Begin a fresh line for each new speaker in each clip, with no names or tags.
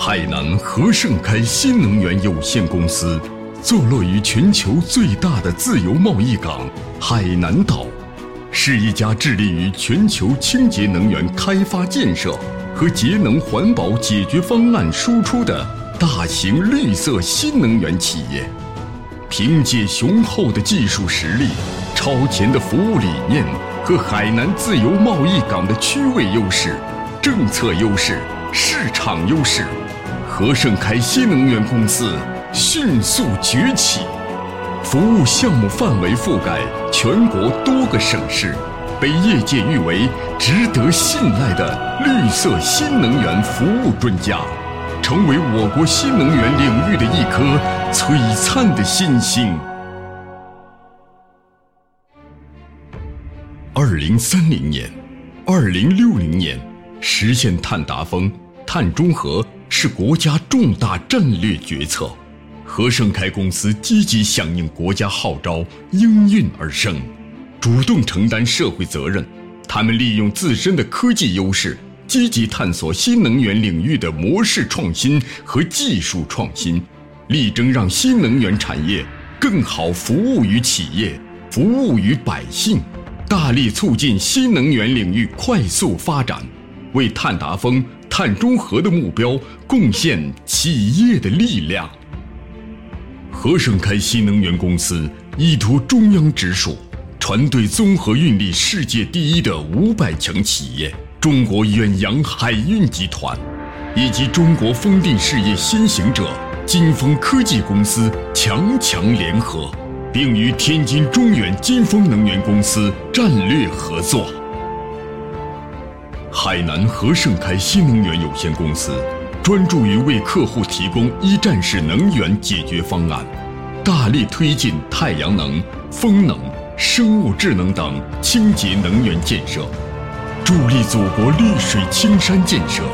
海南和盛开新能源有限公司，坐落于全球最大的自由贸易港海南岛，是一家致力于全球清洁能源开发建设和节能环保解决方案输出的大型绿色新能源企业。凭借雄厚的技术实力、超前的服务理念和海南自由贸易港的区位优势、政策优势、市场优势。和盛开新能源公司迅速崛起，服务项目范围覆盖全国多个省市，被业界誉为值得信赖的绿色新能源服务专家，成为我国新能源领域的一颗璀璨的新星。二零三零年、二零六零年实现碳达峰、碳中和。是国家重大战略决策，和盛开公司积极响应国家号召，应运而生，主动承担社会责任。他们利用自身的科技优势，积极探索新能源领域的模式创新和技术创新，力争让新能源产业更好服务于企业、服务于百姓，大力促进新能源领域快速发展，为碳达峰。碳中和的目标，贡献企业的力量。和盛开新能源公司依托中央直属、船队综合运力世界第一的五百强企业中国远洋海运集团，以及中国风电事业先行者金风科技公司强强联合，并与天津中远金风能源公司战略合作。海南和盛开新能源有限公司专注于为客户提供一站式能源解决方案，大力推进太阳能、风能、生物智能等清洁能源建设，助力祖国绿水青山建设，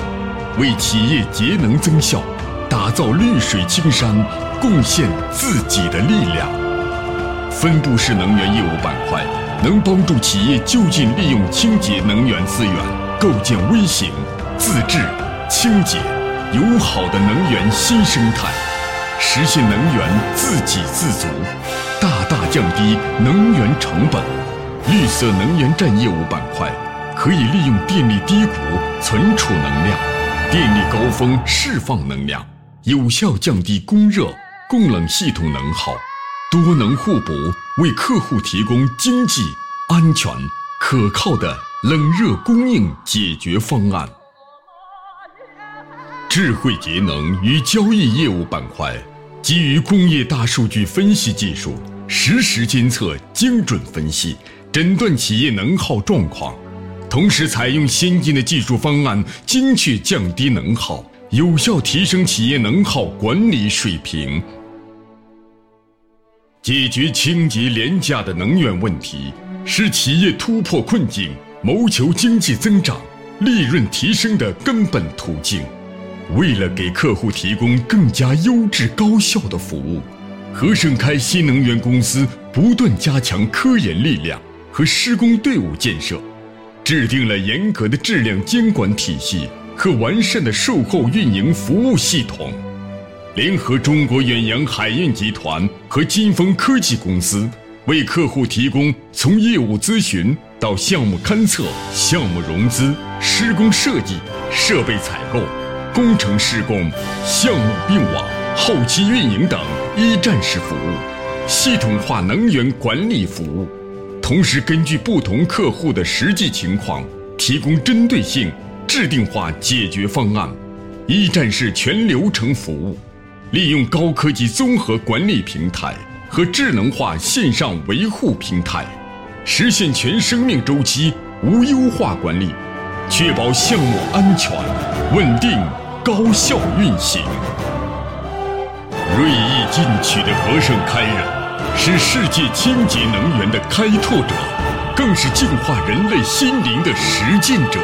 为企业节能增效、打造绿水青山贡献自己的力量。分布式能源业务板块能帮助企业就近利用清洁能源资源。构建微型、自制、清洁、友好的能源新生态，实现能源自给自足，大大降低能源成本。绿色能源站业务板块可以利用电力低谷存储能量，电力高峰释放能量，有效降低供热、供冷系统能耗，多能互补，为客户提供经济、安全、可靠的。冷热供应解决方案，智慧节能与交易业务板块基于工业大数据分析技术，实时监测、精准分析、诊断企业能耗状况，同时采用先进的技术方案，精确降低能耗，有效提升企业能耗管理水平，解决清洁廉价的能源问题，使企业突破困境。谋求经济增长、利润提升的根本途径。为了给客户提供更加优质高效的服务，和盛开新能源公司不断加强科研力量和施工队伍建设，制定了严格的质量监管体系和完善的售后运营服务系统，联合中国远洋海运集团和金风科技公司，为客户提供从业务咨询。到项目勘测、项目融资、施工设计、设备采购、工程施工、项目并网、后期运营等一站式服务，系统化能源管理服务。同时，根据不同客户的实际情况，提供针对性、制定化解决方案，一站式全流程服务。利用高科技综合管理平台和智能化线上维护平台。实现全生命周期无优化管理，确保项目安全、稳定、高效运行。锐意进取的和盛开人，是世界清洁能源的开拓者，更是净化人类心灵的实践者。